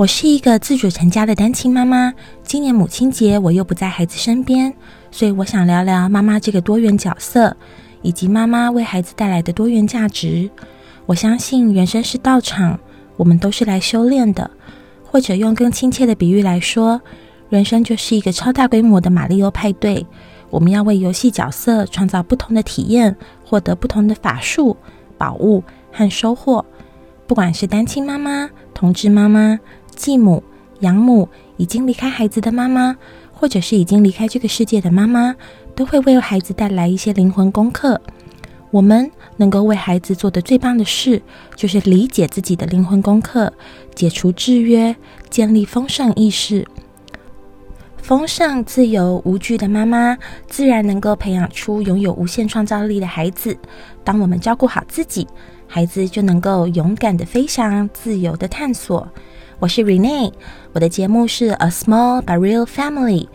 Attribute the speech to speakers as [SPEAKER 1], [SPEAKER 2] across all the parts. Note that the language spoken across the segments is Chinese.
[SPEAKER 1] 我是一个自主成家的单亲妈妈，今年母亲节我又不在孩子身边，所以我想聊聊妈妈这个多元角色，以及妈妈为孩子带来的多元价值。我相信人生是道场，我们都是来修炼的，或者用更亲切的比喻来说，人生就是一个超大规模的马里奥派对，我们要为游戏角色创造不同的体验，获得不同的法术、宝物和收获。不管是单亲妈妈、同志妈妈。继母、养母，已经离开孩子的妈妈，或者是已经离开这个世界的妈妈，都会为孩子带来一些灵魂功课。我们能够为孩子做的最棒的事，就是理解自己的灵魂功课，解除制约，建立丰盛意识。丰盛、自由、无惧的妈妈，自然能够培养出拥有无限创造力的孩子。当我们照顾好自己，孩子就能够勇敢的飞翔，自由的探索。我是 Renee，我的节目是 A Small but Real Family。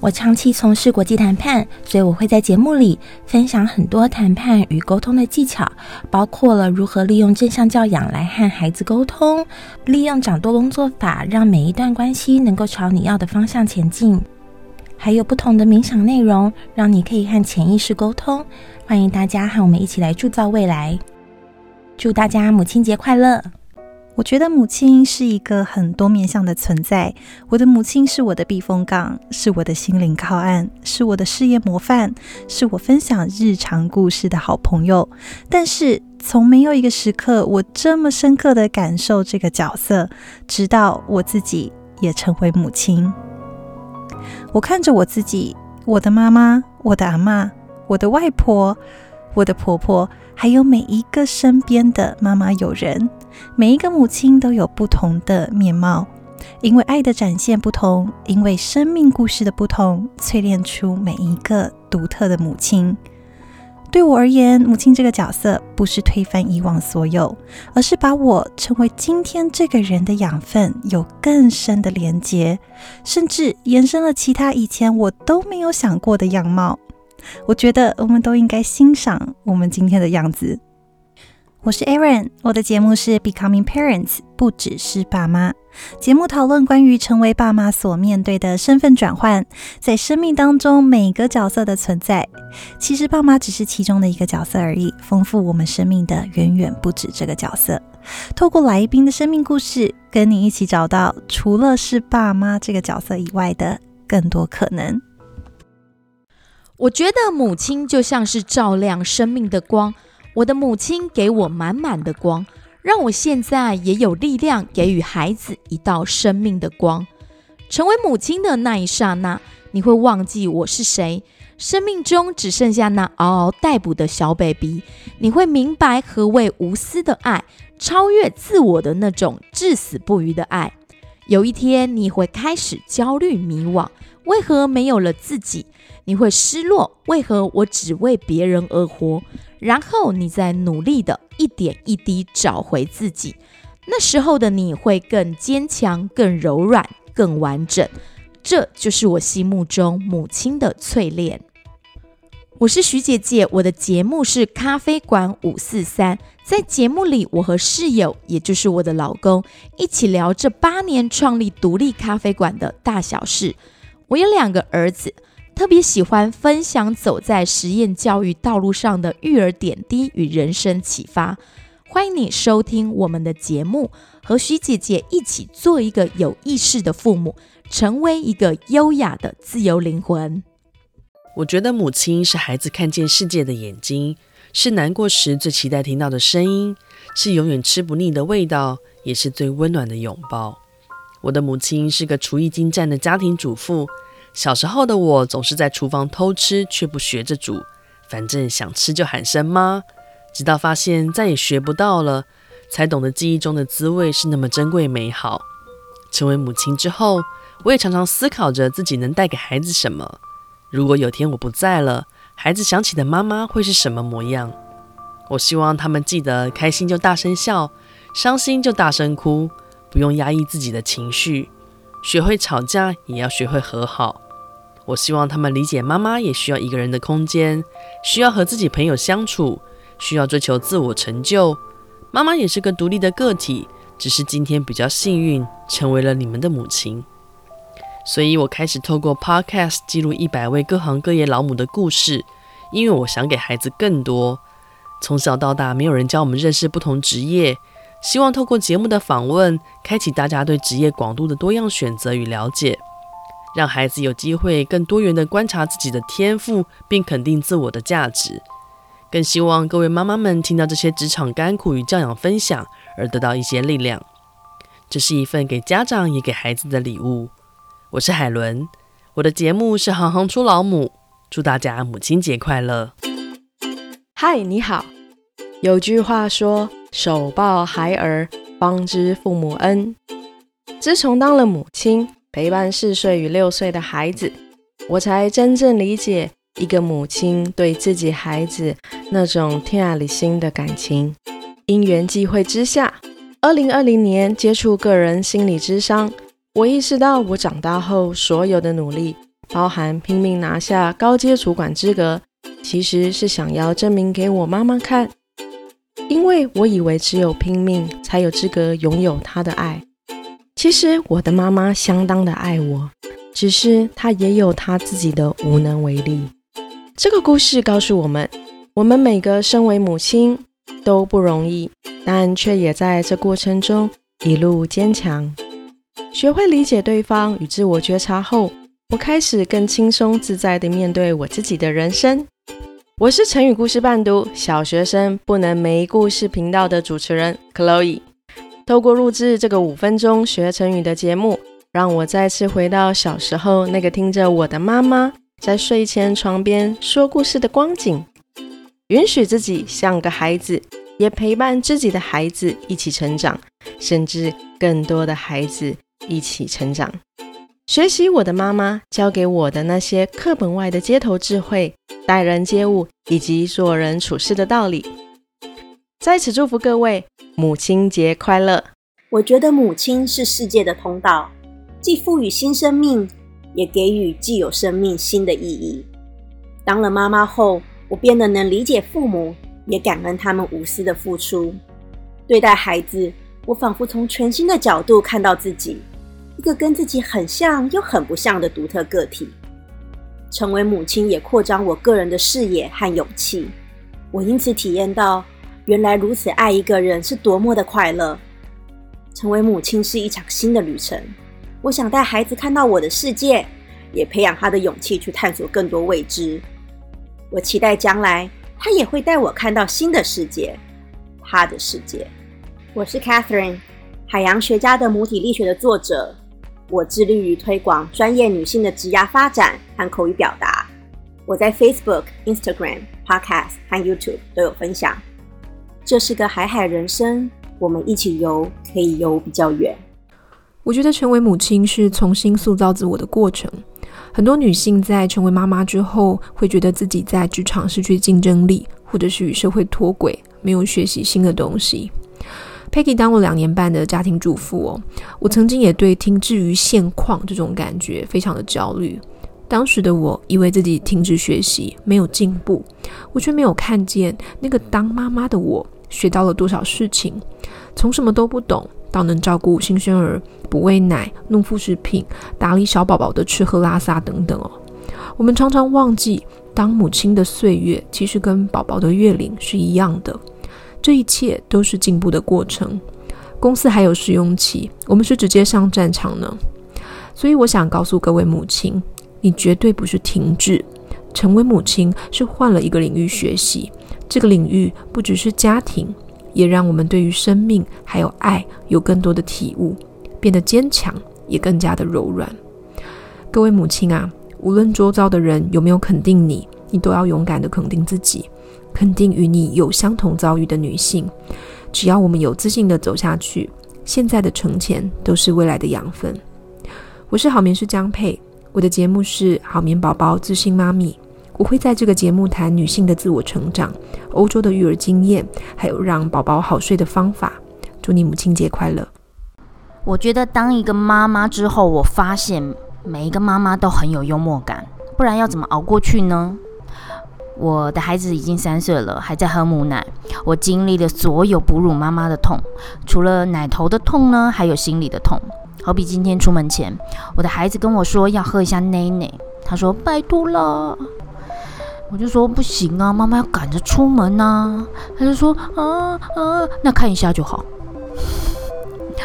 [SPEAKER 1] 我长期从事国际谈判，所以我会在节目里分享很多谈判与沟通的技巧，包括了如何利用正向教养来和孩子沟通，利用掌舵工作法让每一段关系能够朝你要的方向前进，还有不同的冥想内容，让你可以和潜意识沟通。欢迎大家和我们一起来铸造未来。祝大家母亲节快乐！
[SPEAKER 2] 我觉得母亲是一个很多面向的存在。我的母亲是我的避风港，是我的心灵靠岸，是我的事业模范，是我分享日常故事的好朋友。但是，从没有一个时刻我这么深刻的感受这个角色，直到我自己也成为母亲。我看着我自己，我的妈妈，我的阿嬷，我的外婆，我的婆婆。还有每一个身边的妈妈友人，每一个母亲都有不同的面貌，因为爱的展现不同，因为生命故事的不同，淬炼出每一个独特的母亲。对我而言，母亲这个角色不是推翻以往所有，而是把我成为今天这个人的养分有更深的连接，甚至延伸了其他以前我都没有想过的样貌。我觉得我们都应该欣赏我们今天的样子。我是 Aron，我的节目是 Becoming Parents，不只是爸妈。节目讨论关于成为爸妈所面对的身份转换，在生命当中每个角色的存在。其实爸妈只是其中的一个角色而已，丰富我们生命的远远不止这个角色。透过来宾的生命故事，跟你一起找到除了是爸妈这个角色以外的更多可能。
[SPEAKER 3] 我觉得母亲就像是照亮生命的光，我的母亲给我满满的光，让我现在也有力量给予孩子一道生命的光。成为母亲的那一刹那，你会忘记我是谁，生命中只剩下那嗷嗷待哺的小 baby。你会明白何谓无私的爱，超越自我的那种至死不渝的爱。有一天，你会开始焦虑迷惘，为何没有了自己？你会失落，为何我只为别人而活？然后你再努力的一点一滴找回自己，那时候的你会更坚强、更柔软、更完整。这就是我心目中母亲的淬炼。我是徐姐姐，我的节目是咖啡馆五四三，在节目里，我和室友，也就是我的老公，一起聊这八年创立独立咖啡馆的大小事。我有两个儿子。特别喜欢分享走在实验教育道路上的育儿点滴与人生启发。欢迎你收听我们的节目，和徐姐姐一起做一个有意识的父母，成为一个优雅的自由灵魂。
[SPEAKER 4] 我觉得母亲是孩子看见世界的眼睛，是难过时最期待听到的声音，是永远吃不腻的味道，也是最温暖的拥抱。我的母亲是个厨艺精湛的家庭主妇。小时候的我总是在厨房偷吃，却不学着煮，反正想吃就喊声妈。直到发现再也学不到了，才懂得记忆中的滋味是那么珍贵美好。成为母亲之后，我也常常思考着自己能带给孩子什么。如果有天我不在了，孩子想起的妈妈会是什么模样？我希望他们记得开心就大声笑，伤心就大声哭，不用压抑自己的情绪。学会吵架，也要学会和好。我希望他们理解，妈妈也需要一个人的空间，需要和自己朋友相处，需要追求自我成就。妈妈也是个独立的个体，只是今天比较幸运，成为了你们的母亲。所以我开始透过 Podcast 记录一百位各行各业老母的故事，因为我想给孩子更多。从小到大，没有人教我们认识不同职业，希望透过节目的访问，开启大家对职业广度的多样选择与了解，让孩子有机会更多元地观察自己的天赋，并肯定自我的价值。更希望各位妈妈们听到这些职场甘苦与教养分享，而得到一些力量。这是一份给家长也给孩子的礼物。我是海伦，我的节目是行行出老母，祝大家母亲节快乐。
[SPEAKER 5] 嗨，你好。有句话说：“手抱孩儿，方知父母恩。”自从当了母亲，陪伴四岁与六岁的孩子，我才真正理解一个母亲对自己孩子那种天爱里心的感情。因缘际会之下，二零二零年接触个人心理智商。我意识到，我长大后所有的努力，包含拼命拿下高阶主管资格，其实是想要证明给我妈妈看。因为我以为只有拼命，才有资格拥有她的爱。其实我的妈妈相当的爱我，只是她也有她自己的无能为力。这个故事告诉我们，我们每个身为母亲都不容易，但却也在这过程中一路坚强。学会理解对方与自我觉察后，我开始更轻松自在地面对我自己的人生。我是成语故事伴读小学生不能没故事频道的主持人 Chloe。透过录制这个五分钟学成语的节目，让我再次回到小时候那个听着我的妈妈在睡前床边说故事的光景，允许自己像个孩子，也陪伴自己的孩子一起成长，甚至更多的孩子。一起成长，学习我的妈妈教给我的那些课本外的街头智慧、待人接物以及做人处事的道理。在此祝福各位母亲节快乐！
[SPEAKER 6] 我觉得母亲是世界的通道，既赋予新生命，也给予既有生命新的意义。当了妈妈后，我变得能理解父母，也感恩他们无私的付出。对待孩子，我仿佛从全新的角度看到自己。一个跟自己很像又很不像的独特个体，成为母亲也扩张我个人的视野和勇气。我因此体验到，原来如此爱一个人是多么的快乐。成为母亲是一场新的旅程，我想带孩子看到我的世界，也培养他的勇气去探索更多未知。我期待将来他也会带我看到新的世界，他的世界。我是 Catherine，海洋学家的母体力学的作者。我致力于推广专业女性的职涯发展和口语表达。我在 Facebook、Instagram、Podcast 和 YouTube 都有分享。这是个海海人生，我们一起游，可以游比较远。
[SPEAKER 7] 我觉得成为母亲是重新塑造自我的过程。很多女性在成为妈妈之后，会觉得自己在职场失去竞争力，或者是与社会脱轨，没有学习新的东西。Peggy 当了两年半的家庭主妇哦，我曾经也对停滞于现况这种感觉非常的焦虑。当时的我以为自己停止学习，没有进步，我却没有看见那个当妈妈的我学到了多少事情，从什么都不懂到能照顾新生儿、补喂奶、弄副食品、打理小宝宝的吃喝拉撒等等哦。我们常常忘记，当母亲的岁月其实跟宝宝的月龄是一样的。这一切都是进步的过程。公司还有试用期，我们是直接上战场呢。所以我想告诉各位母亲，你绝对不是停滞，成为母亲是换了一个领域学习。这个领域不只是家庭，也让我们对于生命还有爱有更多的体悟，变得坚强，也更加的柔软。各位母亲啊，无论周遭的人有没有肯定你，你都要勇敢的肯定自己。肯定与你有相同遭遇的女性，只要我们有自信的走下去，现在的成前都是未来的养分。我是好眠师江佩，我的节目是好眠宝宝自信妈咪。我会在这个节目谈女性的自我成长、欧洲的育儿经验，还有让宝宝好睡的方法。祝你母亲节快乐！
[SPEAKER 8] 我觉得当一个妈妈之后，我发现每一个妈妈都很有幽默感，不然要怎么熬过去呢？我的孩子已经三岁了，还在喝母奶。我经历了所有哺乳妈妈的痛，除了奶头的痛呢，还有心里的痛。好比今天出门前，我的孩子跟我说要喝一下奶奶，他说拜托了，我就说不行啊，妈妈要赶着出门呐。他就说啊啊，那看一下就好。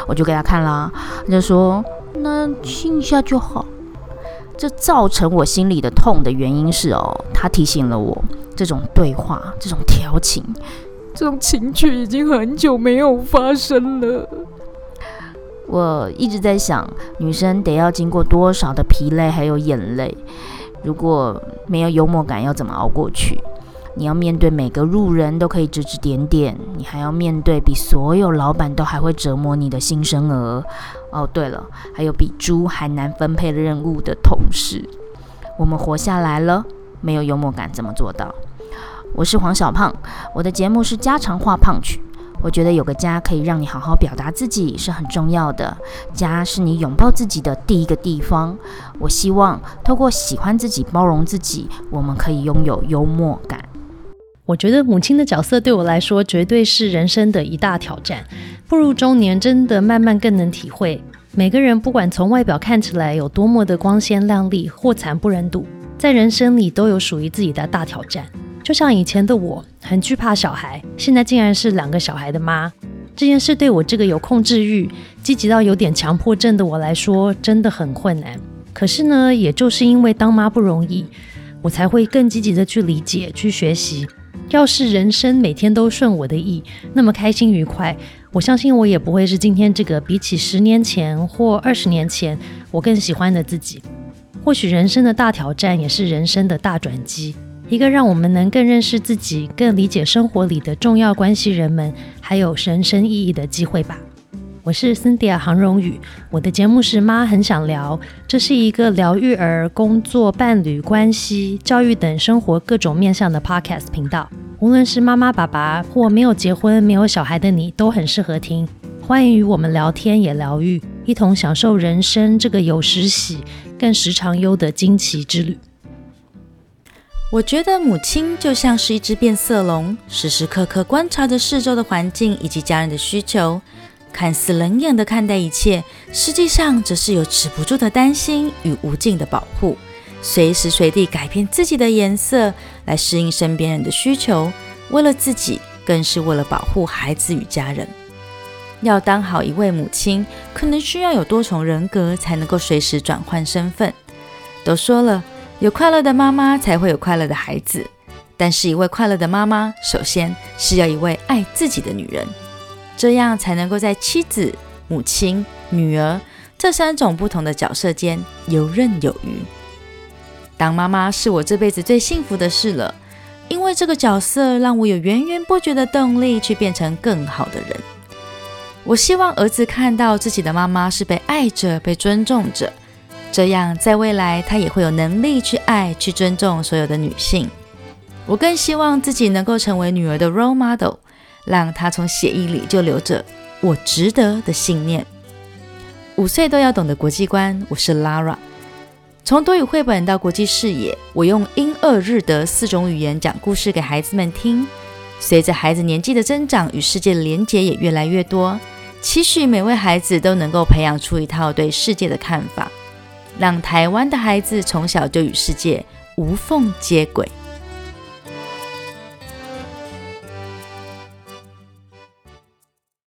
[SPEAKER 8] 我就给他看啦，他就说那亲一下就好。这造成我心里的痛的原因是哦，他提醒了我，这种对话、这种调情、这种情趣已经很久没有发生了。我一直在想，女生得要经过多少的疲累还有眼泪，如果没有幽默感，要怎么熬过去？你要面对每个路人都可以指指点点，你还要面对比所有老板都还会折磨你的新生儿。哦，对了，还有比猪还难分配任务的同事。我们活下来了，没有幽默感怎么做到？我是黄小胖，我的节目是家常话胖曲。我觉得有个家可以让你好好表达自己是很重要的，家是你拥抱自己的第一个地方。我希望透过喜欢自己、包容自己，我们可以拥有幽默感。
[SPEAKER 9] 我觉得母亲的角色对我来说绝对是人生的一大挑战。步入中年，真的慢慢更能体会，每个人不管从外表看起来有多么的光鲜亮丽或惨不忍睹，在人生里都有属于自己的大挑战。就像以前的我，很惧怕小孩，现在竟然是两个小孩的妈，这件事对我这个有控制欲、积极到有点强迫症的我来说，真的很困难。可是呢，也就是因为当妈不容易，我才会更积极的去理解、去学习。要是人生每天都顺我的意，那么开心愉快，我相信我也不会是今天这个比起十年前或二十年前我更喜欢的自己。或许人生的大挑战也是人生的大转机，一个让我们能更认识自己、更理解生活里的重要关系人们，还有人生意义的机会吧。我是 Cynthia 杭荣宇，我的节目是妈很想聊，这是一个疗育儿、工作、伴侣关系、教育等生活各种面向的 Podcast 频道。无论是妈妈、爸爸或没有结婚、没有小孩的你，都很适合听。欢迎与我们聊天，也疗愈，一同享受人生这个有时喜、更时常忧的惊奇之旅。
[SPEAKER 10] 我觉得母亲就像是一只变色龙，时时刻刻观察着四周的环境以及家人的需求。看似冷眼的看待一切，实际上则是有止不住的担心与无尽的保护，随时随地改变自己的颜色来适应身边人的需求，为了自己，更是为了保护孩子与家人。要当好一位母亲，可能需要有多重人格才能够随时转换身份。都说了，有快乐的妈妈才会有快乐的孩子，但是一位快乐的妈妈，首先是要一位爱自己的女人。这样才能够在妻子、母亲、女儿这三种不同的角色间游刃有余。当妈妈是我这辈子最幸福的事了，因为这个角色让我有源源不绝的动力去变成更好的人。我希望儿子看到自己的妈妈是被爱着、被尊重着，这样在未来他也会有能力去爱、去尊重所有的女性。我更希望自己能够成为女儿的 role model。让她从血液里就流着“我值得”的信念。五岁都要懂得国际观，我是 Lara。从多语绘本到国际视野，我用英、俄、日、德四种语言讲故事给孩子们听。随着孩子年纪的增长，与世界的连结也越来越多。期许每位孩子都能够培养出一套对世界的看法，让台湾的孩子从小就与世界无缝接轨。